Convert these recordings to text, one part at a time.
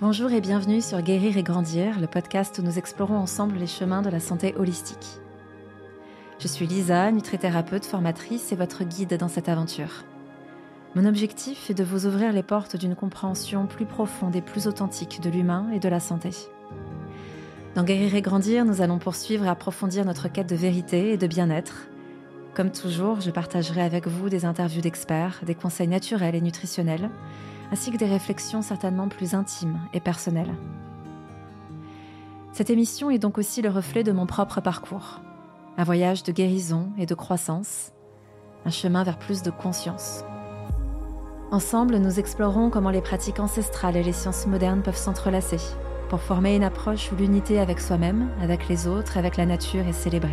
Bonjour et bienvenue sur Guérir et Grandir, le podcast où nous explorons ensemble les chemins de la santé holistique. Je suis Lisa, nutrithérapeute, formatrice et votre guide dans cette aventure. Mon objectif est de vous ouvrir les portes d'une compréhension plus profonde et plus authentique de l'humain et de la santé. Dans Guérir et Grandir, nous allons poursuivre et approfondir notre quête de vérité et de bien-être. Comme toujours, je partagerai avec vous des interviews d'experts, des conseils naturels et nutritionnels, ainsi que des réflexions certainement plus intimes et personnelles. Cette émission est donc aussi le reflet de mon propre parcours. Un voyage de guérison et de croissance, un chemin vers plus de conscience. Ensemble, nous explorons comment les pratiques ancestrales et les sciences modernes peuvent s'entrelacer pour former une approche où l'unité avec soi-même, avec les autres, avec la nature est célébrée.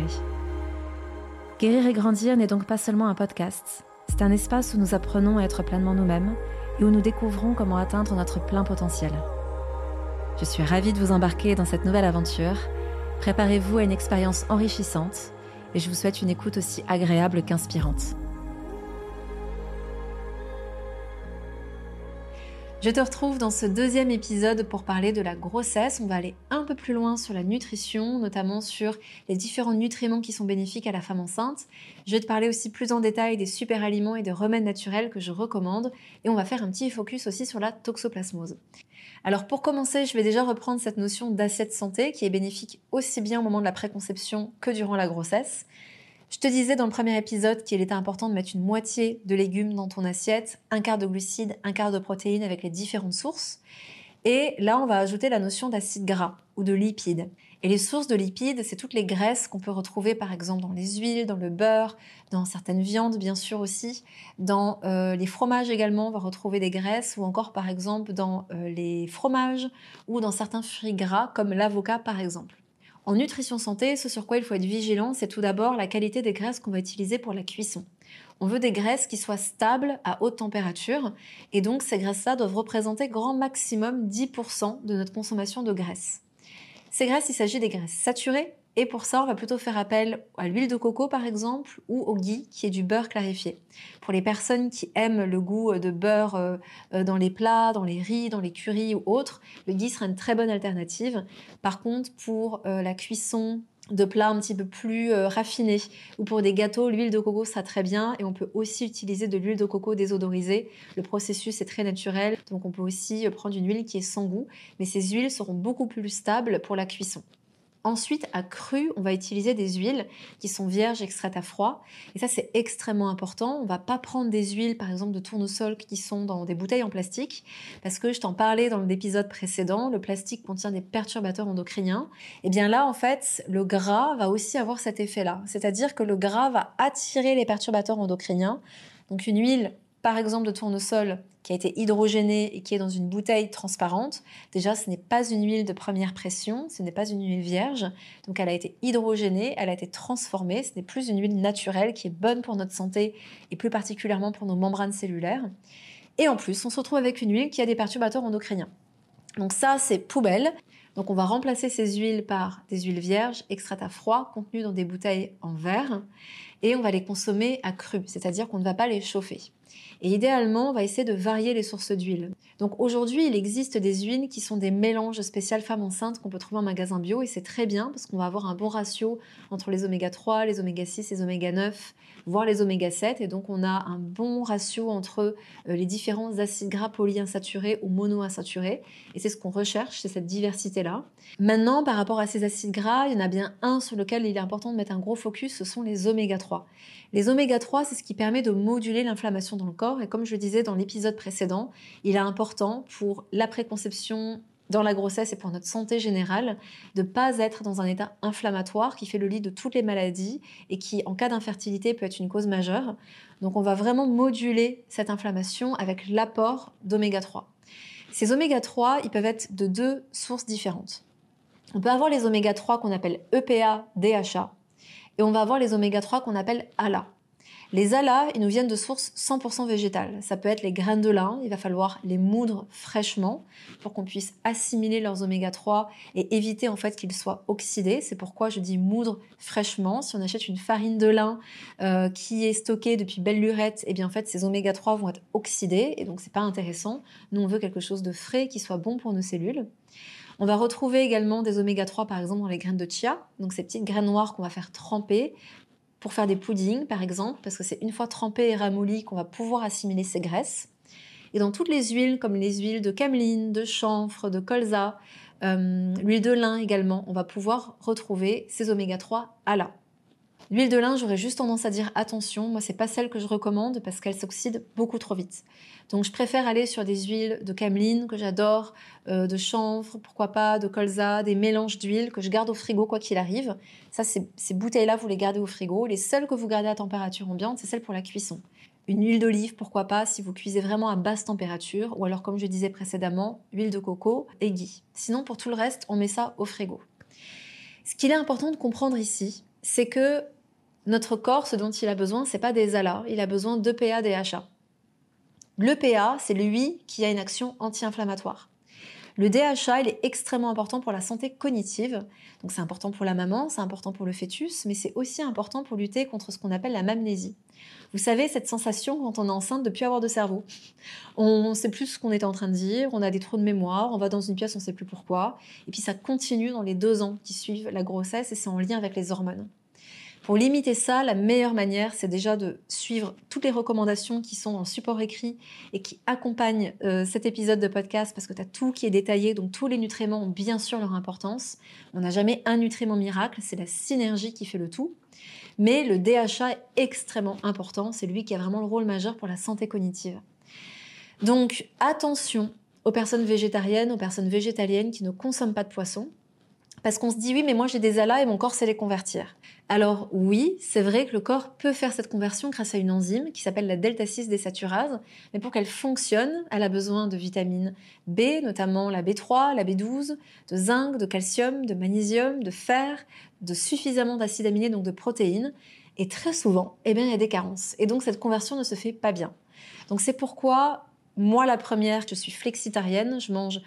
Guérir et grandir n'est donc pas seulement un podcast, c'est un espace où nous apprenons à être pleinement nous-mêmes où nous découvrons comment atteindre notre plein potentiel. Je suis ravie de vous embarquer dans cette nouvelle aventure. Préparez-vous à une expérience enrichissante et je vous souhaite une écoute aussi agréable qu'inspirante. Je te retrouve dans ce deuxième épisode pour parler de la grossesse. On va aller un peu plus loin sur la nutrition, notamment sur les différents nutriments qui sont bénéfiques à la femme enceinte. Je vais te parler aussi plus en détail des super aliments et des remèdes naturels que je recommande. Et on va faire un petit focus aussi sur la toxoplasmose. Alors pour commencer, je vais déjà reprendre cette notion d'assiette santé qui est bénéfique aussi bien au moment de la préconception que durant la grossesse. Je te disais dans le premier épisode qu'il était important de mettre une moitié de légumes dans ton assiette, un quart de glucides, un quart de protéines avec les différentes sources. Et là, on va ajouter la notion d'acide gras ou de lipides. Et les sources de lipides, c'est toutes les graisses qu'on peut retrouver par exemple dans les huiles, dans le beurre, dans certaines viandes bien sûr aussi, dans euh, les fromages également, on va retrouver des graisses, ou encore par exemple dans euh, les fromages ou dans certains fruits gras comme l'avocat par exemple. En nutrition santé, ce sur quoi il faut être vigilant, c'est tout d'abord la qualité des graisses qu'on va utiliser pour la cuisson. On veut des graisses qui soient stables à haute température, et donc ces graisses-là doivent représenter grand maximum 10% de notre consommation de graisse. Ces graisses, il s'agit des graisses saturées, et pour ça, on va plutôt faire appel à l'huile de coco par exemple ou au ghee qui est du beurre clarifié. Pour les personnes qui aiment le goût de beurre euh, euh, dans les plats, dans les riz, dans les currys ou autres, le ghee sera une très bonne alternative. Par contre, pour euh, la cuisson de plats un petit peu plus raffinés ou pour des gâteaux, l'huile de coco sera très bien et on peut aussi utiliser de l'huile de coco désodorisée. Le processus est très naturel, donc on peut aussi prendre une huile qui est sans goût, mais ces huiles seront beaucoup plus stables pour la cuisson. Ensuite, à cru, on va utiliser des huiles qui sont vierges extraites à froid. Et ça, c'est extrêmement important. On va pas prendre des huiles, par exemple, de tournesol qui sont dans des bouteilles en plastique. Parce que je t'en parlais dans l'épisode précédent, le plastique contient des perturbateurs endocriniens. Et bien là, en fait, le gras va aussi avoir cet effet-là. C'est-à-dire que le gras va attirer les perturbateurs endocriniens. Donc une huile par exemple de tournesol qui a été hydrogénée et qui est dans une bouteille transparente, déjà ce n'est pas une huile de première pression, ce n'est pas une huile vierge, donc elle a été hydrogénée, elle a été transformée, ce n'est plus une huile naturelle qui est bonne pour notre santé et plus particulièrement pour nos membranes cellulaires. Et en plus, on se retrouve avec une huile qui a des perturbateurs endocriniens. Donc ça, c'est poubelle. Donc on va remplacer ces huiles par des huiles vierges extraites à froid contenues dans des bouteilles en verre et on va les consommer à cru, c'est-à-dire qu'on ne va pas les chauffer. Et idéalement, on va essayer de varier les sources d'huile. Donc aujourd'hui, il existe des huiles qui sont des mélanges spéciaux femmes enceintes qu'on peut trouver en magasin bio et c'est très bien parce qu'on va avoir un bon ratio entre les oméga 3, les oméga 6, les oméga 9, voire les oméga 7 et donc on a un bon ratio entre euh, les différents acides gras polyinsaturés ou monoinsaturés et c'est ce qu'on recherche, c'est cette diversité-là. Maintenant, par rapport à ces acides gras, il y en a bien un sur lequel il est important de mettre un gros focus, ce sont les oméga 3. Les oméga 3, c'est ce qui permet de moduler l'inflammation dans le corps et comme je le disais dans l'épisode précédent, il est important pour la préconception dans la grossesse et pour notre santé générale, de ne pas être dans un état inflammatoire qui fait le lit de toutes les maladies et qui, en cas d'infertilité, peut être une cause majeure. Donc on va vraiment moduler cette inflammation avec l'apport d'oméga 3. Ces oméga 3, ils peuvent être de deux sources différentes. On peut avoir les oméga 3 qu'on appelle EPA, DHA, et on va avoir les oméga 3 qu'on appelle ALA. Les alas, ils nous viennent de sources 100% végétales. Ça peut être les graines de lin, il va falloir les moudre fraîchement pour qu'on puisse assimiler leurs oméga 3 et éviter en fait qu'ils soient oxydés. C'est pourquoi je dis moudre fraîchement. Si on achète une farine de lin euh, qui est stockée depuis belle lurette, eh bien en fait ces oméga 3 vont être oxydés et donc c'est pas intéressant. Nous on veut quelque chose de frais qui soit bon pour nos cellules. On va retrouver également des oméga 3 par exemple dans les graines de chia, donc ces petites graines noires qu'on va faire tremper pour faire des puddings, par exemple, parce que c'est une fois trempé et ramolli qu'on va pouvoir assimiler ces graisses. Et dans toutes les huiles, comme les huiles de cameline, de chanvre, de colza, euh, l'huile de lin également, on va pouvoir retrouver ces oméga 3 à là. L'huile de lin, j'aurais juste tendance à dire attention, moi c'est pas celle que je recommande parce qu'elle s'oxyde beaucoup trop vite. Donc je préfère aller sur des huiles de cameline que j'adore, euh, de chanvre, pourquoi pas, de colza, des mélanges d'huiles que je garde au frigo quoi qu'il arrive. Ça, ces bouteilles-là, vous les gardez au frigo. Les seules que vous gardez à température ambiante, c'est celles pour la cuisson. Une huile d'olive, pourquoi pas, si vous cuisez vraiment à basse température, ou alors comme je disais précédemment, huile de coco et. Sinon, pour tout le reste, on met ça au frigo. Ce qu'il est important de comprendre ici, c'est que notre corps, ce dont il a besoin, c'est pas des alas, il a besoin d'EPA, DHA. L'EPA, c'est lui qui a une action anti-inflammatoire. Le DHA, il est extrêmement important pour la santé cognitive. Donc c'est important pour la maman, c'est important pour le fœtus, mais c'est aussi important pour lutter contre ce qu'on appelle la mamnésie. Vous savez, cette sensation quand on est enceinte de ne plus avoir de cerveau. On ne sait plus ce qu'on était en train de dire, on a des trous de mémoire, on va dans une pièce, on ne sait plus pourquoi. Et puis ça continue dans les deux ans qui suivent la grossesse et c'est en lien avec les hormones. Pour limiter ça, la meilleure manière, c'est déjà de suivre toutes les recommandations qui sont en support écrit et qui accompagnent euh, cet épisode de podcast parce que tu as tout qui est détaillé, donc tous les nutriments ont bien sûr leur importance. On n'a jamais un nutriment miracle, c'est la synergie qui fait le tout. Mais le DHA est extrêmement important, c'est lui qui a vraiment le rôle majeur pour la santé cognitive. Donc attention aux personnes végétariennes, aux personnes végétaliennes qui ne consomment pas de poisson. Parce qu'on se dit oui, mais moi j'ai des alas et mon corps sait les convertir. Alors oui, c'est vrai que le corps peut faire cette conversion grâce à une enzyme qui s'appelle la delta 6 désaturase, mais pour qu'elle fonctionne, elle a besoin de vitamines B, notamment la B3, la B12, de zinc, de calcium, de magnésium, de fer, de suffisamment d'acides aminés, donc de protéines. Et très souvent, eh bien, il y a des carences. Et donc cette conversion ne se fait pas bien. Donc c'est pourquoi moi, la première, je suis flexitarienne, je mange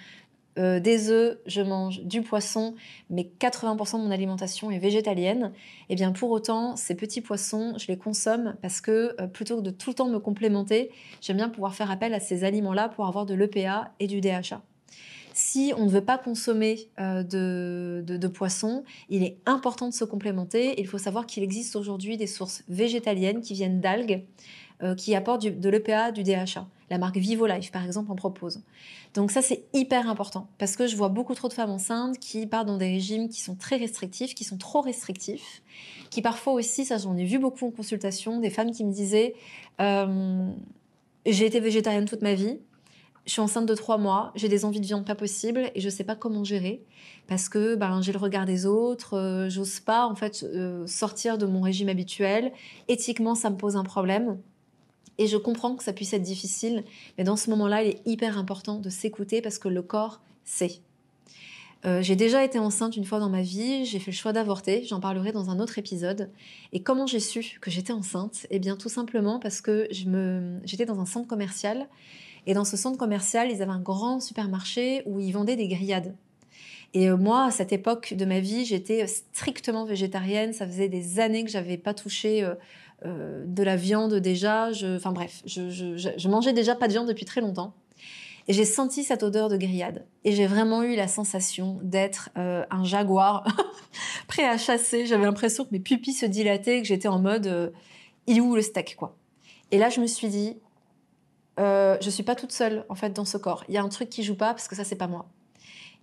euh, des œufs, je mange du poisson, mais 80% de mon alimentation est végétalienne, et eh bien pour autant, ces petits poissons, je les consomme parce que euh, plutôt que de tout le temps me complémenter, j'aime bien pouvoir faire appel à ces aliments-là pour avoir de l'EPA et du DHA. Si on ne veut pas consommer euh, de, de, poisson, il est important de se complémenter. Il faut savoir qu'il existe aujourd'hui des sources végétaliennes qui viennent d'algues, qui apportent de l'EPA, du DHA. La marque VivoLife, par exemple, en propose. Donc ça, c'est hyper important parce que je vois beaucoup trop de femmes enceintes qui partent dans des régimes qui sont très restrictifs, qui sont trop restrictifs, qui parfois aussi, ça j'en ai vu beaucoup en consultation, des femmes qui me disaient euh, j'ai été végétarienne toute ma vie, je suis enceinte de trois mois, j'ai des envies de viande pas possibles et je sais pas comment gérer parce que ben, j'ai le regard des autres, euh, j'ose pas en fait euh, sortir de mon régime habituel. Éthiquement, ça me pose un problème. Et je comprends que ça puisse être difficile, mais dans ce moment-là, il est hyper important de s'écouter parce que le corps sait. Euh, j'ai déjà été enceinte une fois dans ma vie, j'ai fait le choix d'avorter, j'en parlerai dans un autre épisode. Et comment j'ai su que j'étais enceinte? Eh bien tout simplement parce que j'étais dans un centre commercial, et dans ce centre commercial, ils avaient un grand supermarché où ils vendaient des grillades. Et euh, moi, à cette époque de ma vie, j'étais strictement végétarienne, ça faisait des années que j'avais pas touché... Euh, euh, de la viande déjà. enfin bref, je, mangeais déjà pas de viande depuis très longtemps. Et j'ai senti cette odeur de grillade. Et j'ai vraiment eu la sensation d'être euh, un jaguar prêt à chasser. J'avais l'impression que mes pupilles se dilataient, que j'étais en mode euh, il est où le steak quoi. Et là, je me suis dit je suis pas toute seule en fait dans ce corps. Il y a un truc qui joue pas parce que ça c'est pas moi.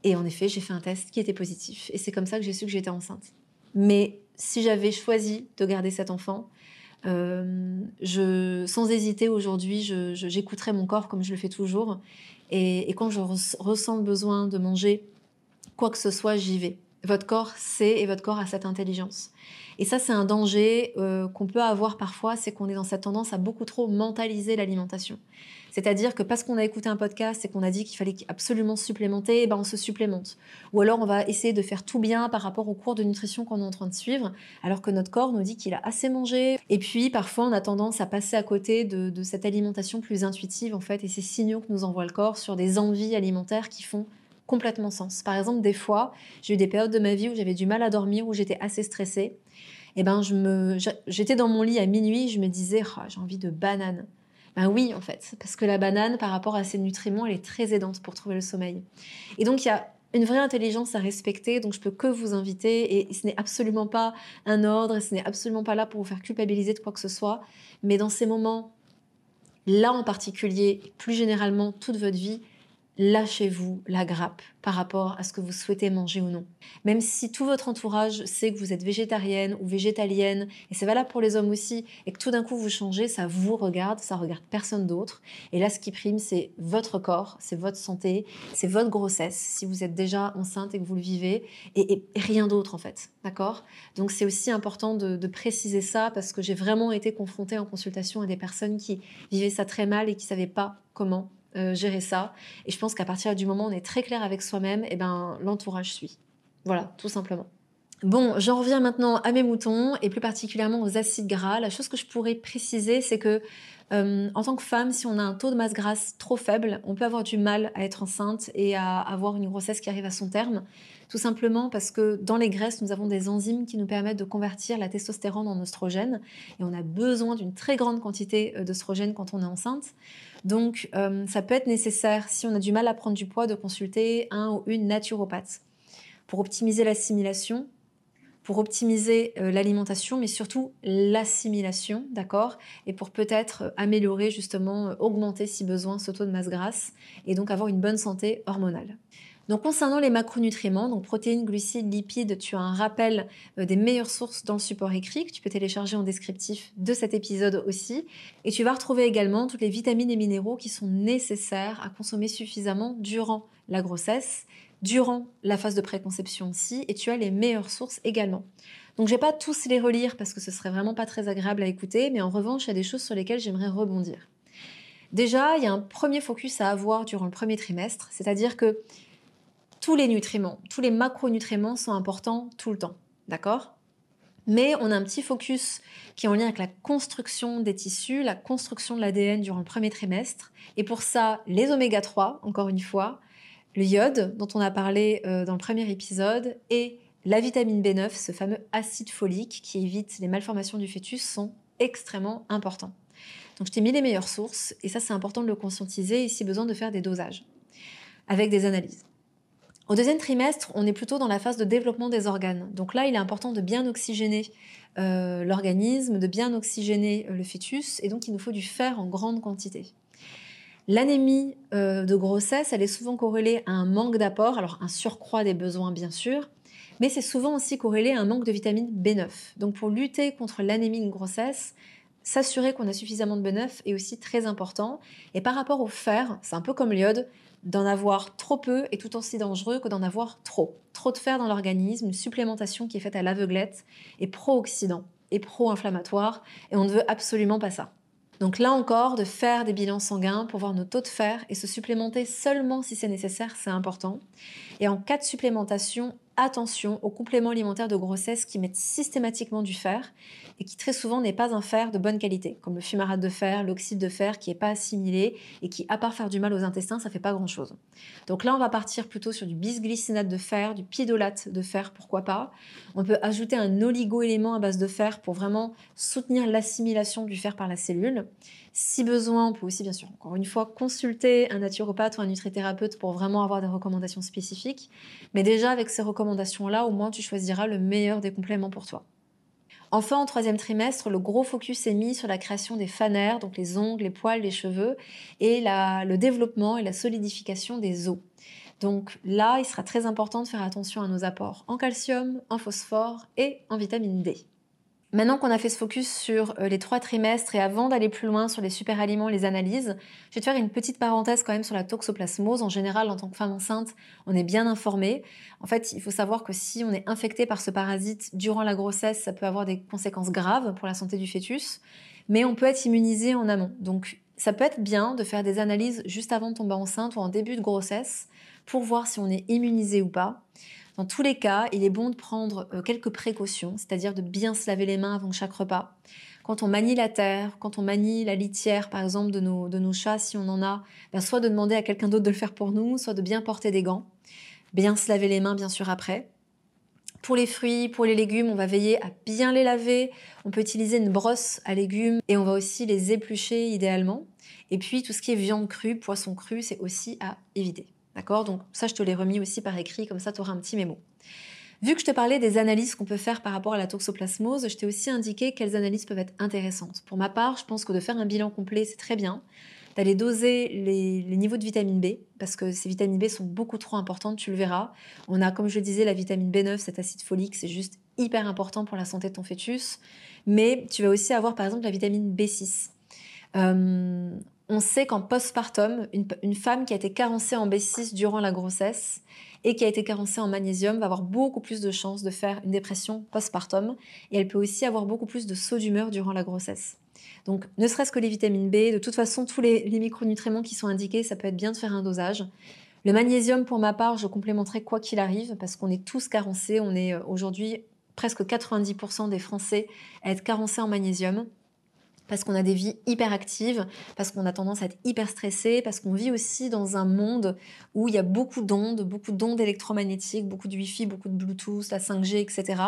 Et en effet, j'ai fait un test qui était positif. Et c'est comme ça que j'ai su que j'étais enceinte. Mais si j'avais choisi de garder cet enfant, euh, je, sans hésiter, aujourd'hui, j'écouterai mon corps comme je le fais toujours. Et, quand je ressens le besoin de manger quoi que ce soit, j'y vais. Votre corps sait et votre corps a cette intelligence. Et ça, c'est un danger euh, qu'on peut avoir parfois, c'est qu'on est dans cette tendance à beaucoup trop mentaliser l'alimentation. C'est-à-dire que parce qu'on a écouté un podcast et qu'on a dit qu'il fallait absolument supplémenter, eh ben on se supplémente. Ou alors on va essayer de faire tout bien par rapport au cours de nutrition qu'on est en train de suivre, alors que notre corps nous dit qu'il a assez mangé. Et puis parfois on a tendance à passer à côté de, cette alimentation plus intuitive en fait et ces signaux que nous envoie le corps sur des envies alimentaires qui font complètement sens. Par exemple, des fois, j'ai eu des périodes de ma vie où j'avais du mal à dormir, où j'étais assez stressée. Et eh ben, je me, j'étais dans mon lit à minuit, je me disais, oh, j'ai envie de banane. Ben oui, en fait, parce que la banane, par rapport à ses nutriments, elle est très aidante pour trouver le sommeil. Et donc, il y a une vraie intelligence à respecter, donc je peux que vous inviter, et ce n'est absolument pas un ordre, et ce n'est absolument pas là pour vous faire culpabiliser de quoi que ce soit, mais dans ces moments, là en particulier, plus généralement toute votre vie, lâchez-vous la grappe par rapport à ce que vous souhaitez manger ou non. Même si tout votre entourage sait que vous êtes végétarienne ou végétalienne, et c'est valable pour les hommes aussi, et que tout d'un coup vous changez, ça vous regarde, ça regarde personne d'autre. Et là, ce qui prime, c'est votre corps, c'est votre santé, c'est votre grossesse, si vous êtes déjà enceinte et que vous le vivez, et, rien d'autre en fait. D'accord? Donc c'est aussi important de, de préciser ça parce que j'ai vraiment été confrontée en consultation à des personnes qui vivaient ça très mal et qui ne savaient pas comment euh, gérer ça. Et je pense qu'à partir du moment où on est très clair avec soi-même, et eh ben, l'entourage suit. Voilà, tout simplement. Bon, j'en reviens maintenant à mes moutons et plus particulièrement aux acides gras. La chose que je pourrais préciser, c'est que euh, en tant que femme, si on a un taux de masse grasse trop faible, on peut avoir du mal à être enceinte et à avoir une grossesse qui arrive à son terme. Tout simplement parce que dans les graisses, nous avons des enzymes qui nous permettent de convertir la testostérone en oestrogène et on a besoin d'une très grande quantité euh, d'oestrogène quand on est enceinte. Donc, euh, ça peut être nécessaire, si on a du mal à prendre du poids, de consulter un ou une naturopathe pour optimiser l'assimilation, pour optimiser euh, l'alimentation, mais surtout l'assimilation, d'accord? Et pour peut-être euh, améliorer, justement, augmenter si besoin ce taux de masse grasse et donc avoir une bonne santé hormonale. Donc concernant les macronutriments, donc protéines, glucides, lipides, tu as un rappel euh, des meilleures sources dans le support écrit que tu peux télécharger en descriptif de cet épisode aussi. Et tu vas retrouver également toutes les vitamines et minéraux qui sont nécessaires à consommer suffisamment durant la grossesse, durant la phase de préconception aussi, et tu as les meilleures sources également. Donc je vais pas tous les relire parce que ce serait vraiment pas très agréable à écouter, mais en revanche, il y a des choses sur lesquelles j'aimerais rebondir. Déjà, il y a un premier focus à avoir durant le premier trimestre, c'est-à-dire que tous les nutriments, tous les macronutriments sont importants tout le temps. D'accord? Mais on a un petit focus qui est en lien avec la construction des tissus, la construction de l'ADN durant le premier trimestre. Et pour ça, les oméga 3, encore une fois, le iode dont on a parlé euh, dans le premier épisode, et la vitamine B9, ce fameux acide folique qui évite les malformations du fœtus, sont extrêmement importants. Donc je t'ai mis les meilleures sources, et ça c'est important de le conscientiser, et si besoin de faire des dosages, avec des analyses. Au deuxième trimestre, on est plutôt dans la phase de développement des organes. Donc là, il est important de bien oxygéner euh, l'organisme, de bien oxygéner euh, le fœtus, et donc il nous faut du fer en grande quantité. L'anémie euh, de grossesse, elle est souvent corrélée à un manque d'apport, alors un surcroît des besoins bien sûr, mais c'est souvent aussi corrélé à un manque de vitamine B9. Donc pour lutter contre l'anémie de grossesse, s'assurer qu'on a suffisamment de B9 est aussi très important. Et par rapport au fer, c'est un peu comme l'iode, d'en avoir trop peu est tout aussi dangereux que d'en avoir trop. Trop de fer dans l'organisme, une supplémentation qui est faite à l'aveuglette est pro-oxydant et pro-inflammatoire et on ne veut absolument pas ça. Donc là encore, de faire des bilans sanguins pour voir nos taux de fer et se supplémenter seulement si c'est nécessaire, c'est important. Et en cas de supplémentation, attention aux compléments alimentaires de grossesse qui mettent systématiquement du fer et qui très souvent n'est pas un fer de bonne qualité, comme le fumarate de fer, l'oxyde de fer qui n'est pas assimilé et qui, à part faire du mal aux intestins, ça fait pas grand-chose. Donc là, on va partir plutôt sur du bisglycinate de fer, du piédolate de fer, pourquoi pas. On peut ajouter un oligo-élément à base de fer pour vraiment soutenir l'assimilation du fer par la cellule. Si besoin, on peut aussi, bien sûr, encore une fois, consulter un naturopathe ou un nutrithérapeute pour vraiment avoir des recommandations spécifiques. Mais déjà, avec ces recommandations-là, au moins, tu choisiras le meilleur des compléments pour toi. Enfin, en troisième trimestre, le gros focus est mis sur la création des fanères, donc les ongles, les poils, les cheveux, et le développement et la solidification des os. Donc là, il sera très important de faire attention à nos apports en calcium, en phosphore et en vitamine D. Maintenant qu'on a fait ce focus sur euh, les trois trimestres et avant d'aller plus loin sur les super aliments, les analyses, je vais te faire une petite parenthèse quand même sur la toxoplasmose. En général, en tant que femme enceinte, on est bien informé. En fait, il faut savoir que si on est infecté par ce parasite durant la grossesse, ça peut avoir des conséquences graves pour la santé du fœtus, mais on peut être immunisé en amont. Donc, Ça peut être bien de faire des analyses juste avant de tomber enceinte ou en début de grossesse pour voir si on est immunisé ou pas. Dans tous les cas, il est bon de prendre euh, quelques précautions, c'est-à-dire de bien se laver les mains avant chaque repas. Quand on manie la terre, quand on manie la litière, par exemple, de nos, chats, si on en a, ben, soit de demander à quelqu'un d'autre de le faire pour nous, soit de bien porter des gants. Bien se laver les mains, bien sûr, après. Pour les fruits, pour les légumes, on va veiller à bien les laver. On peut utiliser une brosse à légumes et on va aussi les éplucher idéalement. Et puis tout ce qui est viande crue, poisson cru, c'est aussi à éviter. D'accord? Donc ça, je te l'ai remis aussi par écrit, comme ça tu auras un petit mémo. Vu que je te parlais des analyses qu'on peut faire par rapport à la toxoplasmose, je t'ai aussi indiqué quelles analyses peuvent être intéressantes. Pour ma part, je pense que de faire un bilan complet, c'est très bien. D'aller doser les, niveaux de vitamine B, parce que ces vitamines B sont beaucoup trop importantes, tu le verras. On a, comme je le disais, la vitamine B9, cet acide folique, c'est juste hyper important pour la santé de ton fœtus. Mais tu vas aussi avoir, par exemple, la vitamine B6. Euh, on sait qu'en postpartum, une, femme qui a été carencée en B6 durant la grossesse et qui a été carencée en magnésium va avoir beaucoup plus de chances de faire une dépression postpartum et elle peut aussi avoir beaucoup plus de sauts d'humeur durant la grossesse. Donc, ne serait-ce que les vitamines B, de toute façon, tous les, micronutriments qui sont indiqués, ça peut être bien de faire un dosage. Le magnésium, pour ma part, je complémenterai quoi qu'il arrive, parce qu'on est tous carencés. On est euh, aujourd'hui presque 90% des Français à être carencés en magnésium parce qu'on a des vies hyper actives, parce qu'on a tendance à être hyper stressé, parce qu'on vit aussi dans un monde où il y a beaucoup d'ondes, beaucoup d'ondes électromagnétiques, beaucoup de Wi-Fi, beaucoup de Bluetooth, la 5G, etc.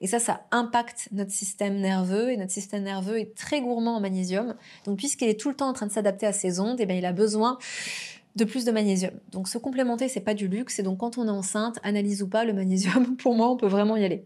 Et ça, ça impacte notre système nerveux, et notre système nerveux est très gourmand en magnésium. Donc puisqu'il est tout le temps en train de s'adapter à ces ondes, eh bien, il a besoin de plus de magnésium. Donc se complémenter, c'est pas du luxe. Et donc quand on est enceinte, analyse ou pas, le magnésium, pour moi, on peut vraiment y aller.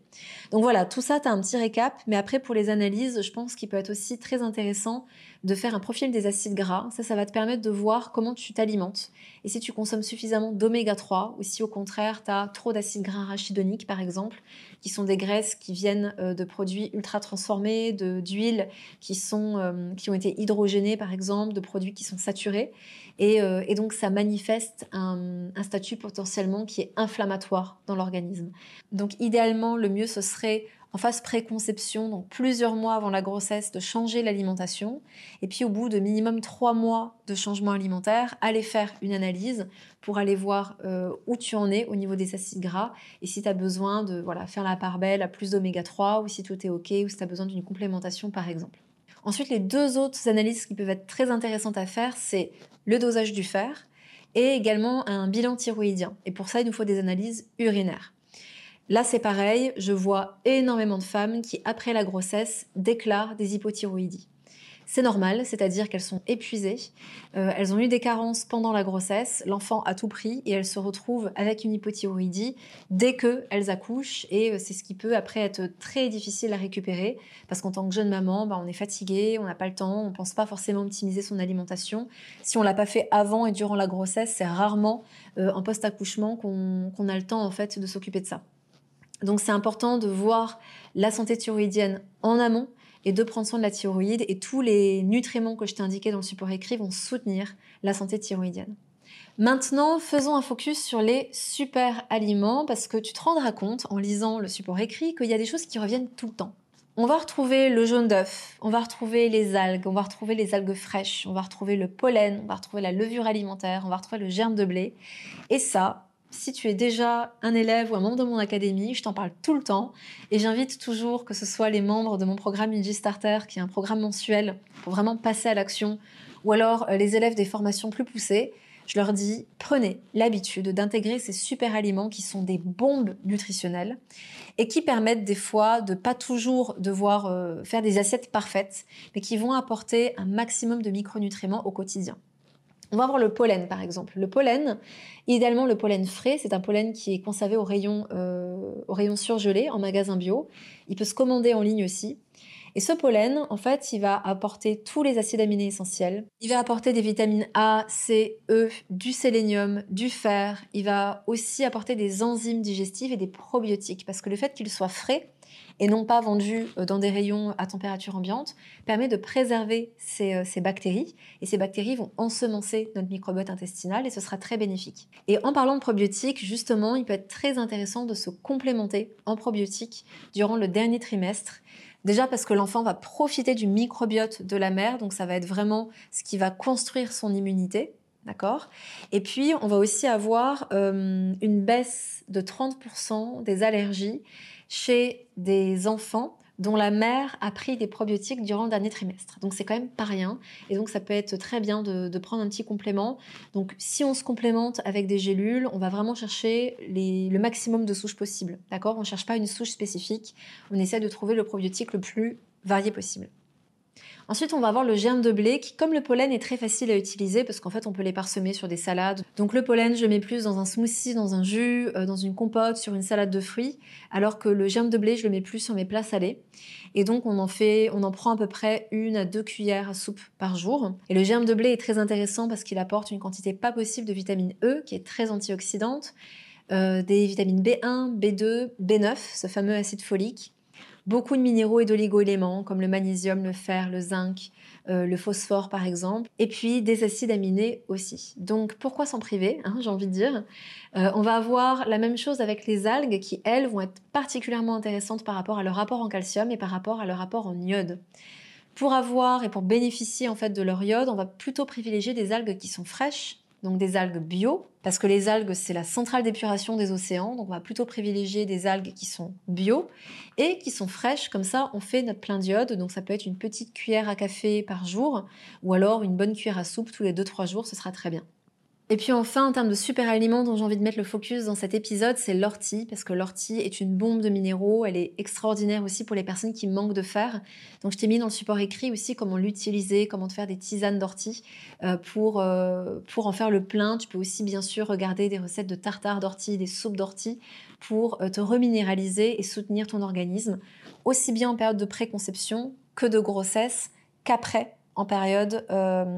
Donc voilà, tout ça, tu as un petit récap. Mais après, pour les analyses, je pense qu'il peut être aussi très intéressant de faire un profil des acides gras. Ça, ça va te permettre de voir comment tu t'alimentes. Et si tu consommes suffisamment d'oméga 3, ou si au contraire, tu as trop d'acides gras arachidoniques, par exemple, qui sont des graisses qui viennent euh, de produits ultra transformés, d'huiles qui, euh, qui ont été hydrogénées, par exemple, de produits qui sont saturés. Euh, et, donc, ça manifeste un, un, statut potentiellement qui est inflammatoire dans l'organisme. Donc, idéalement, le mieux, ce serait en phase préconception, donc plusieurs mois avant la grossesse, de changer l'alimentation. Et puis, au bout de minimum trois mois de changement alimentaire, aller faire une analyse pour aller voir euh, où tu en es au niveau des acides gras et si tu as besoin de voilà, faire la part belle à plus d'oméga 3 ou si tout est OK ou si tu as besoin d'une complémentation, par exemple. Ensuite, les deux autres analyses qui peuvent être très intéressantes à faire, c'est le dosage du fer et également un bilan thyroïdien. Et pour ça, il nous faut des analyses urinaires. Là, c'est pareil, je vois énormément de femmes qui, après la grossesse, déclarent des hypothyroïdies. C'est normal, c'est-à-dire qu'elles sont épuisées, euh, elles ont eu des carences pendant la grossesse, l'enfant a tout pris et elles se retrouvent avec une hypothyroïdie dès qu'elles accouchent et euh, c'est ce qui peut après être très difficile à récupérer parce qu'en tant que jeune maman, bah, on est fatigué, on n'a pas le temps, on ne pense pas forcément optimiser son alimentation. Si on l'a pas fait avant et durant la grossesse, c'est rarement euh, en post-accouchement qu'on a le temps en fait de s'occuper de ça. Donc c'est important de voir la santé thyroïdienne en amont et de prendre soin de la thyroïde et tous les nutriments que je t'ai indiqués dans le support écrit vont soutenir la santé thyroïdienne. Maintenant, faisons un focus sur les super aliments parce que tu te rendras compte en lisant le support écrit qu'il y a des choses qui reviennent tout le temps. On va retrouver le jaune d'œuf, on va retrouver les algues, on va retrouver les algues fraîches, on va retrouver le pollen, on va retrouver la levure alimentaire, on va retrouver le germe de blé. Et ça, si tu es déjà un élève ou un membre de mon académie, je t'en parle tout le temps et j'invite toujours que ce soit les membres de mon programme Unity Starter, qui est un programme mensuel pour vraiment passer à l'action, ou alors euh, les élèves des formations plus poussées. Je leur dis, prenez l'habitude d'intégrer ces super aliments qui sont des bombes nutritionnelles et qui permettent des fois de pas toujours devoir euh, faire des assiettes parfaites, mais qui vont apporter un maximum de micronutriments au quotidien. On va voir le pollen par exemple. Le pollen, idéalement le pollen frais, c'est un pollen qui est conservé au rayon, euh, au rayon surgelé en magasin bio. Il peut se commander en ligne aussi. Et ce pollen, en fait, il va apporter tous les acides aminés essentiels. Il va apporter des vitamines A, C, E, du sélénium, du fer. Il va aussi apporter des enzymes digestives et des probiotiques. Parce que le fait qu'il soit frais, et non pas vendu euh, dans des rayons à température ambiante, permet de préserver euh, ces, bactéries. Et ces bactéries vont ensemencer notre microbiote intestinal et ce sera très bénéfique. Et en parlant de probiotiques, justement, il peut être très intéressant de se complémenter en probiotiques durant le dernier trimestre. Déjà parce que l'enfant va profiter du microbiote de la mère, donc ça va être vraiment ce qui va construire son immunité. D'accord? Et puis, on va aussi avoir euh, une baisse de 30% des allergies chez des enfants dont la mère a pris des probiotiques durant le dernier trimestre. Donc c'est quand même pas rien. Et donc ça peut être très bien de, prendre un petit complément. Donc si on se complémente avec des gélules, on va vraiment chercher le maximum de souches possibles. D'accord? On ne cherche pas une souche spécifique. On essaie de trouver le probiotique le plus varié possible. Ensuite, on va avoir le germe de blé qui, comme le pollen, est très facile à utiliser parce qu'en fait, on peut les parsemer sur des salades. Donc le pollen, je mets plus dans un smoothie, dans un jus, euh, dans une compote, sur une salade de fruits, alors que le germe de blé, je le mets plus sur mes plats salés. Et donc, on en fait, on en prend à peu près une à deux cuillères à soupe par jour. Et le germe de blé est très intéressant parce qu'il apporte une quantité pas possible de vitamine E, qui est très antioxydante, euh, des vitamines B1, B2, B9, ce fameux acide folique beaucoup de minéraux et d'oligo-éléments comme le magnésium, le fer, le zinc, euh, le phosphore par exemple, et puis des acides aminés aussi. Donc pourquoi s'en priver, hein, j'ai envie de dire? Euh, On va avoir la même chose avec les algues qui, elles, vont être particulièrement intéressantes par rapport à leur rapport en calcium et par rapport à leur rapport en iode. Pour avoir et pour bénéficier en fait de leur iode, on va plutôt privilégier des algues qui sont fraîches, donc des algues bio, parce que les algues, c'est la centrale d'épuration des océans, donc on va plutôt privilégier des algues qui sont bio et qui sont fraîches, comme ça on fait notre plein d'iode, donc ça peut être une petite cuillère à café par jour, ou alors une bonne cuillère à soupe tous les 2-3 jours, ce sera très bien. Et puis enfin, en termes de super aliments dont j'ai envie de mettre le focus dans cet épisode, c'est l'ortie, parce que l'ortie est une bombe de minéraux, elle est extraordinaire aussi pour les personnes qui manquent de fer. Donc je t'ai mis dans le support écrit aussi comment l'utiliser, comment te faire des tisanes d'ortie euh, pour, euh, pour en faire le plein. Tu peux aussi bien sûr regarder des recettes de tartare d'ortie, des soupes d'ortie pour euh, te reminéraliser et soutenir ton organisme, aussi bien en période de préconception que de grossesse qu'après en période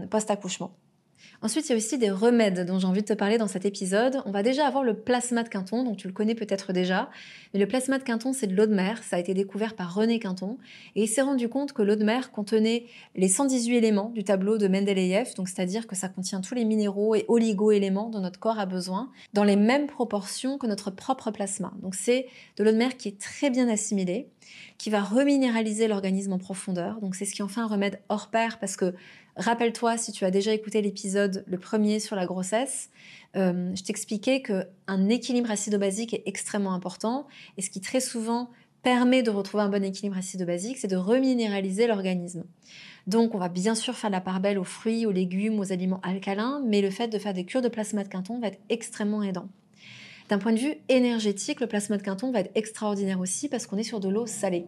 post-accouchement. Ensuite, il y a aussi des remèdes dont j'ai envie de te parler dans cet épisode. On va déjà avoir le plasma de Quinton, donc tu le connais peut-être déjà. Mais le plasma de Quinton, c'est de l'eau de mer. Ça a été découvert par René Quinton. Et il s'est rendu compte que l'eau de mer contenait les 118 éléments du tableau de Mendeleïev, donc c'est-à-dire que ça contient tous les minéraux et oligo-éléments dont notre corps a besoin, dans les mêmes proportions que notre propre plasma. Donc c'est de l'eau de mer qui est très bien assimilée, qui va reminéraliser l'organisme en profondeur. Donc c'est ce qui en fait un remède hors pair parce que Rappelle-toi, si tu as déjà écouté l'épisode, le premier sur la grossesse, euh, je t'expliquais qu'un équilibre acido-basique est extrêmement important et ce qui très souvent permet de retrouver un bon équilibre acido-basique, c'est de reminéraliser l'organisme. Donc, on va bien sûr faire la part belle aux fruits, aux légumes, aux aliments alcalins, mais le fait de faire des cures de plasma de Quinton va être extrêmement aidant. D'un point de vue énergétique, le plasma de Quinton va être extraordinaire aussi parce qu'on est sur de l'eau salée.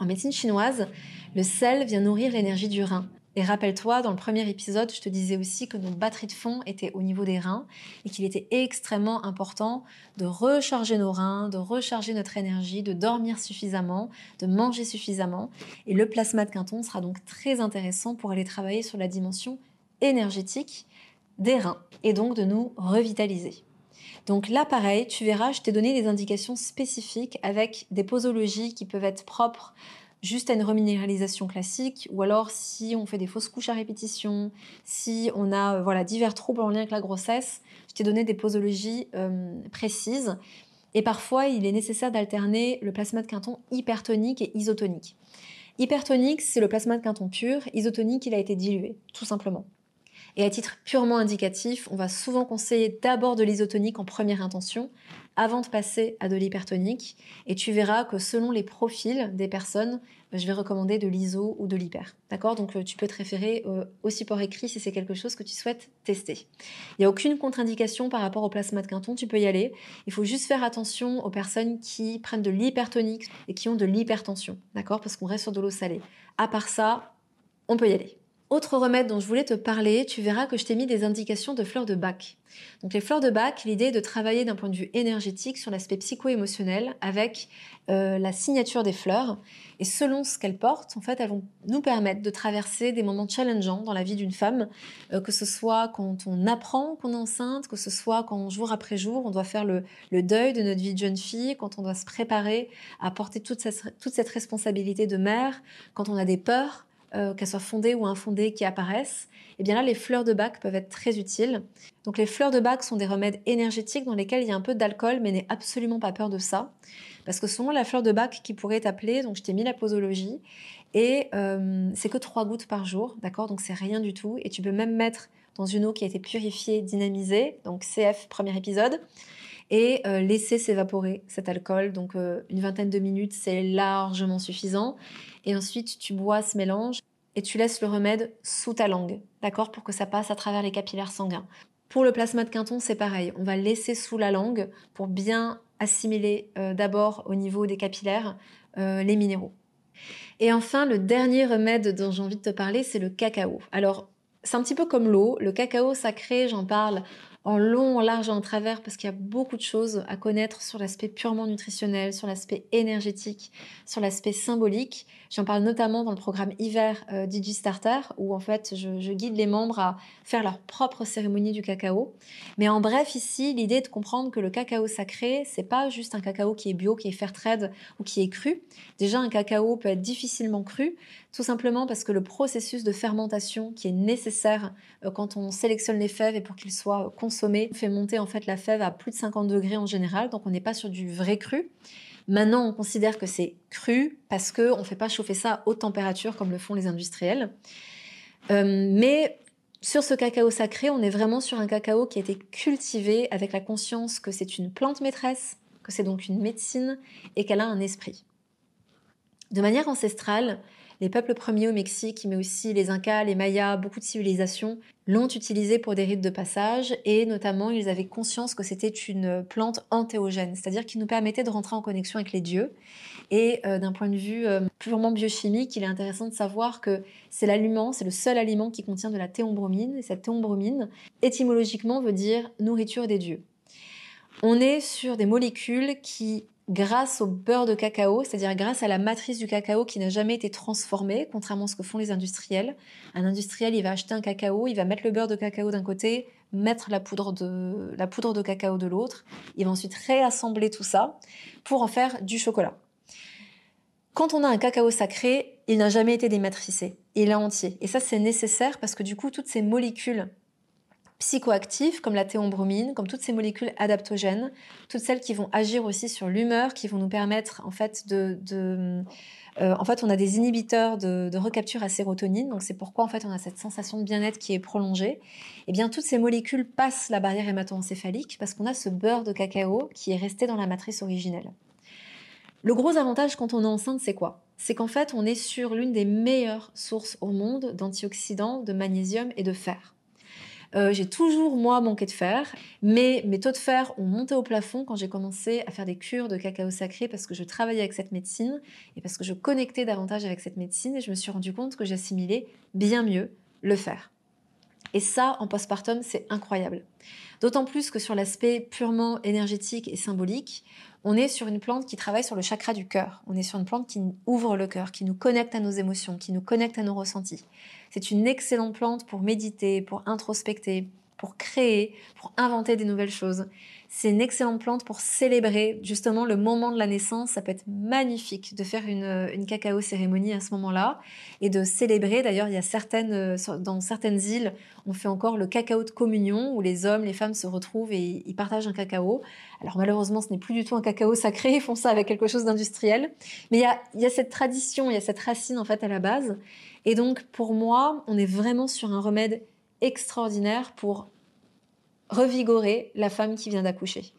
En médecine chinoise, le sel vient nourrir l'énergie du rein. Et rappelle-toi, dans le premier épisode, je te disais aussi que nos batteries de fond étaient au niveau des reins et qu'il était extrêmement important de recharger nos reins, de recharger notre énergie, de dormir suffisamment, de manger suffisamment. Et le plasma de Quinton sera donc très intéressant pour aller travailler sur la dimension énergétique des reins et donc de nous revitaliser. Donc là, pareil, tu verras, je t'ai donné des indications spécifiques avec des posologies qui peuvent être propres juste à une reminéralisation classique, ou alors si on fait des fausses couches à répétition, si on a euh, voilà divers troubles en lien avec la grossesse, je t'ai donné des posologies euh, précises. Et parfois, il est nécessaire d'alterner le plasma de Quinton hypertonique et isotonique. Hypertonique, c'est le plasma de Quinton pur. Isotonique, il a été dilué, tout simplement. Et à titre purement indicatif, on va souvent conseiller d'abord de l'isotonique en première intention, avant de passer à de l'hypertonique. Et tu verras que selon les profils des personnes, euh, je vais recommander de l'iso ou de l'hyper. D'accord? Donc euh, tu peux te référer euh, au support écrit si c'est quelque chose que tu souhaites tester. Il n'y a aucune contre-indication par rapport au plasma de Quinton, tu peux y aller. Il faut juste faire attention aux personnes qui prennent de l'hypertonique et qui ont de l'hypertension. D'accord? Parce qu'on reste sur de l'eau salée. À part ça, on peut y aller. Autre remède dont je voulais te parler, tu verras que je t'ai mis des indications de fleurs de bac. Donc les fleurs de bac, l'idée est de travailler d'un point de vue énergétique sur l'aspect psycho-émotionnel avec euh, la signature des fleurs. Et selon ce qu'elles portent, en fait, elles vont nous permettre de traverser des moments challengeants dans la vie d'une femme, euh, que ce soit quand on apprend qu'on est enceinte, que ce soit quand jour après jour, on doit faire le, deuil de notre vie de jeune fille, quand on doit se préparer à porter toute cette responsabilité de mère, quand on a des peurs, euh, qu'elles soient fondées ou infondées, qui apparaissent, et eh bien là, les fleurs de bac peuvent être très utiles. Donc les fleurs de bac sont des remèdes énergétiques dans lesquels il y a un peu d'alcool, mais n'aie absolument pas peur de ça. Parce que souvent, la fleur de bac qui pourrait t'appeler, donc je t'ai mis la posologie, et euh, c'est que 3 gouttes par jour, d'accord? Donc c'est rien du tout. Et tu peux même mettre dans une eau qui a été purifiée, dynamisée, donc CF, premier épisode, et euh, laisser s'évaporer cet alcool. Donc une vingtaine de minutes, c'est largement suffisant. Et ensuite, tu bois ce mélange et tu laisses le remède sous ta langue, d'accord Pour que ça passe à travers les capillaires sanguins. Pour le plasma de Quinton, c'est pareil. On va laisser sous la langue pour bien assimiler euh, d'abord au niveau des capillaires les minéraux. Et enfin, le dernier remède dont j'ai envie de te parler, c'est le cacao. Alors, c'est un petit peu comme l'eau. Le cacao sacré, j'en parle en long, en large et en travers parce qu'il y a beaucoup de choses à connaître sur l'aspect purement nutritionnel, sur l'aspect énergétique, sur l'aspect symbolique. J'en parle notamment dans le programme hiver euh, DigiStarter où en fait je, guide les membres à faire leur propre cérémonie du cacao. Mais en bref ici, l'idée est de comprendre que le cacao sacré, c'est pas juste un cacao qui est bio, qui est fair trade ou qui est cru. Déjà un cacao peut être difficilement cru, tout simplement parce que le processus de fermentation qui est nécessaire euh, quand on sélectionne les fèves et pour qu'ils soient consommés fait monter en fait la fève à plus de 50 degrés en général, donc on n'est pas sur du vrai cru. Maintenant, on considère que c'est cru parce qu'on ne fait pas chauffer ça à haute température comme le font les industriels. Euh, mais sur ce cacao sacré, on est vraiment sur un cacao qui a été cultivé avec la conscience que c'est une plante maîtresse, que c'est donc une médecine et qu'elle a un esprit. De manière ancestrale, les peuples premiers au Mexique, mais aussi les Incas, les Mayas, beaucoup de civilisations l'ont utilisé pour des rites de passage et notamment ils avaient conscience que c'était une plante antéogène, c'est-à-dire qui nous permettait de rentrer en connexion avec les dieux. Et euh, d'un point de vue euh, purement biochimique, il est intéressant de savoir que c'est l'aliment, c'est le seul aliment qui contient de la théombromine. Et cette théombromine, étymologiquement, veut dire nourriture des dieux. On est sur des molécules qui grâce au beurre de cacao, c'est-à-dire grâce à la matrice du cacao qui n'a jamais été transformée, contrairement à ce que font les industriels. Un industriel, il va acheter un cacao, il va mettre le beurre de cacao d'un côté, mettre la poudre de, cacao de l'autre, il va ensuite réassembler tout ça pour en faire du chocolat. Quand on a un cacao sacré, il n'a jamais été dématricé, il est entier. Et ça, c'est nécessaire parce que du coup, toutes ces molécules psychoactifs comme la théombromine, comme toutes ces molécules adaptogènes, toutes celles qui vont agir aussi sur l'humeur, qui vont nous permettre en fait de, euh, en fait, on a des inhibiteurs de, recapture à sérotonine, donc c'est pourquoi en fait on a cette sensation de bien-être qui est prolongée. Et eh bien toutes ces molécules passent la barrière hémato-encéphalique parce qu'on a ce beurre de cacao qui est resté dans la matrice originelle. Le gros avantage quand on est enceinte, c'est quoi? C'est qu'en fait, on est sur l'une des meilleures sources au monde d'antioxydants, de magnésium et de fer. Euh, j'ai toujours, moi, manqué de fer, mais mes taux de fer ont monté au plafond quand j'ai commencé à faire des cures de cacao sacré parce que je travaillais avec cette médecine et parce que je connectais davantage avec cette médecine et je me suis rendu compte que j'assimilais bien mieux le fer. Et ça, en postpartum, c'est incroyable. D'autant plus que sur l'aspect purement énergétique et symbolique, on est sur une plante qui travaille sur le chakra du cœur. On est sur une plante qui ouvre le cœur, qui nous connecte à nos émotions, qui nous connecte à nos ressentis. C'est une excellente plante pour méditer, pour introspecter, pour créer, pour inventer des nouvelles choses. C'est une excellente plante pour célébrer justement le moment de la naissance. Ça peut être magnifique de faire une, cacao cérémonie à ce moment-là et de célébrer. D'ailleurs, il y a certaines, euh, dans certaines îles, on fait encore le cacao de communion où les hommes, les femmes se retrouvent et ils partagent un cacao. Alors malheureusement, ce n'est plus du tout un cacao sacré. Ils font ça avec quelque chose d'industriel. Mais il y a, il y a cette tradition, il y a cette racine en fait à la base. Et donc pour moi, on est vraiment sur un remède extraordinaire pour revigorer la femme qui vient d'accoucher.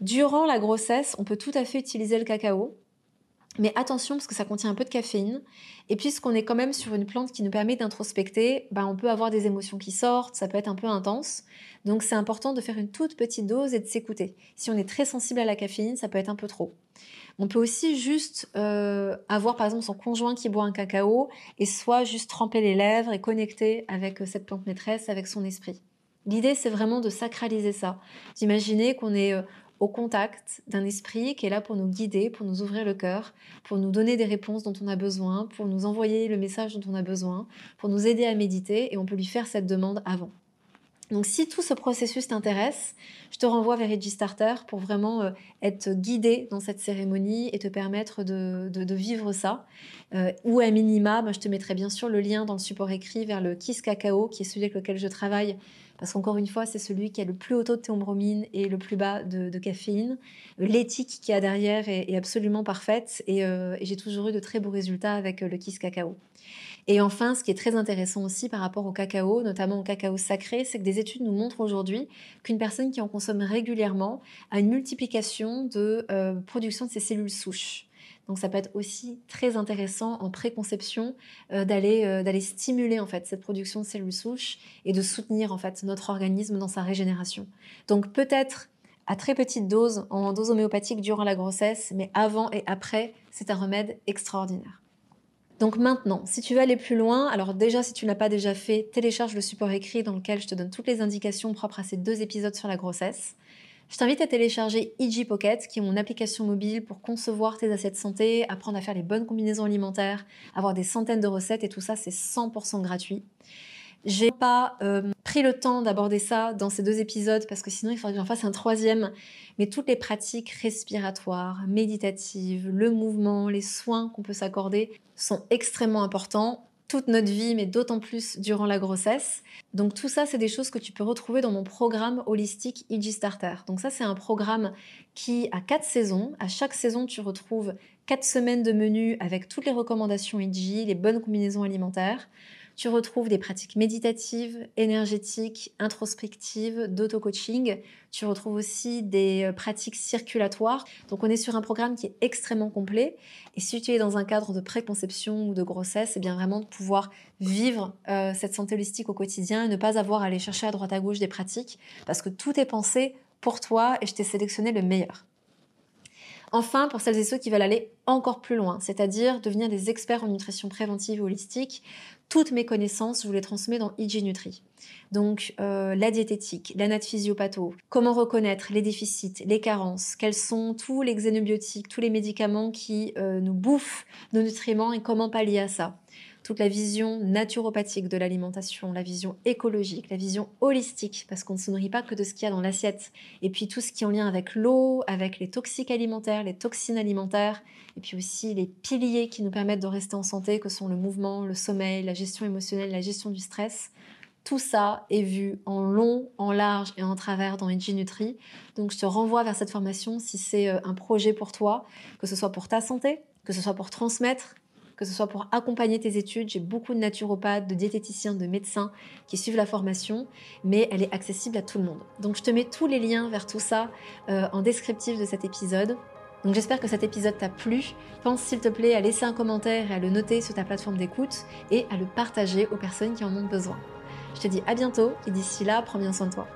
Durant la grossesse, on peut tout à fait utiliser le cacao, mais attention parce que ça contient un peu de caféine. Et puisqu'on est quand même sur une plante qui nous permet d'introspecter, bah, on peut avoir des émotions qui sortent, ça peut être un peu intense. Donc c'est important de faire une toute petite dose et de s'écouter. Si on est très sensible à la caféine, ça peut être un peu trop. On peut aussi juste euh, avoir par exemple son conjoint qui boit un cacao et soit juste tremper les lèvres et connecter avec cette plante maîtresse, avec son esprit. L'idée, c'est vraiment de sacraliser ça, d'imaginer qu'on est euh, au contact d'un esprit qui est là pour nous guider, pour nous ouvrir le cœur, pour nous donner des réponses dont on a besoin, pour nous envoyer le message dont on a besoin, pour nous aider à méditer, et on peut lui faire cette demande avant. Donc si tout ce processus t'intéresse, je te renvoie vers Starter pour vraiment euh, être guidé dans cette cérémonie et te permettre de, vivre ça. Euh, ou à minima, bah, je te mettrai bien sûr le lien dans le support écrit vers le Kiss Cacao, qui est celui avec lequel je travaille, parce qu'encore une fois, c'est celui qui a le plus haut taux de théobromine et le plus bas de, caféine. L'éthique qu'il y a derrière est, absolument parfaite et, euh, et j'ai toujours eu de très beaux résultats avec le Kiss Cacao. Et enfin, ce qui est très intéressant aussi par rapport au cacao, notamment au cacao sacré, c'est que des études nous montrent aujourd'hui qu'une personne qui en consomme régulièrement a une multiplication de euh, production de ses cellules souches. Donc ça peut être aussi très intéressant en préconception euh, d'aller euh, d'aller stimuler en fait cette production de cellules souches et de soutenir en fait notre organisme dans sa régénération. Donc peut-être à très petite dose en dose homéopathique durant la grossesse, mais avant et après, c'est un remède extraordinaire. Donc maintenant, si tu veux aller plus loin, alors déjà si tu n'as pas déjà fait, télécharge le support écrit dans lequel je te donne toutes les indications propres à ces deux épisodes sur la grossesse. Je t'invite à télécharger EG Pocket, qui est mon application mobile pour concevoir tes assiettes santé, apprendre à faire les bonnes combinaisons alimentaires, avoir des centaines de recettes et tout ça, c'est 100% gratuit. J'ai pas euh, pris le temps d'aborder ça dans ces deux épisodes parce que sinon il faudrait que j'en fasse un troisième. Mais toutes les pratiques respiratoires, méditatives, le mouvement, les soins qu'on peut s'accorder sont extrêmement importants toute notre vie, mais d'autant plus durant la grossesse. Donc tout ça, c'est des choses que tu peux retrouver dans mon programme holistique IG Starter. Donc ça, c'est un programme qui a quatre saisons. À chaque saison, tu retrouves quatre semaines de menu avec toutes les recommandations IG, les bonnes combinaisons alimentaires. Tu retrouves des pratiques méditatives, énergétiques, introspectives, d'auto-coaching. Tu retrouves aussi des euh, pratiques circulatoires. Donc on est sur un programme qui est extrêmement complet. Et si tu es dans un cadre de préconception ou de grossesse, c'est bien vraiment de pouvoir vivre euh, cette santé holistique au quotidien et ne pas avoir à aller chercher à droite à gauche des pratiques parce que tout est pensé pour toi et je t'ai sélectionné le meilleur. Enfin, pour celles et ceux qui veulent aller encore plus loin, c'est-à-dire devenir des experts en nutrition préventive et holistique, toutes mes connaissances, je vous les transmets dans IG Nutri. Donc euh, la diététique, la physiopatho, comment reconnaître les déficits, les carences, quels sont tous les xénobiotiques, tous les médicaments qui euh, nous bouffent nos nutriments et comment pallier à ça toute la vision naturopathique de l'alimentation, la vision écologique, la vision holistique, parce qu'on ne se nourrit pas que de ce qu'il y a dans l'assiette, et puis tout ce qui est en lien avec l'eau, avec les toxiques alimentaires, les toxines alimentaires, et puis aussi les piliers qui nous permettent de rester en santé, que sont le mouvement, le sommeil, la gestion émotionnelle, la gestion du stress. Tout ça est vu en long, en large et en travers dans Edgy Nutri. Donc je te renvoie vers cette formation si c'est euh, un projet pour toi, que ce soit pour ta santé, que ce soit pour transmettre, que ce soit pour accompagner tes études. J'ai beaucoup de naturopathes, de diététiciens, de médecins qui suivent la formation, mais elle est accessible à tout le monde. Donc je te mets tous les liens vers tout ça euh, en descriptif de cet épisode. Donc j'espère que cet épisode t'a plu. Pense s'il te plaît à laisser un commentaire et à le noter sur ta plateforme d'écoute et à le partager aux personnes qui en ont besoin. Je te dis à bientôt et d'ici là, prends bien soin de toi.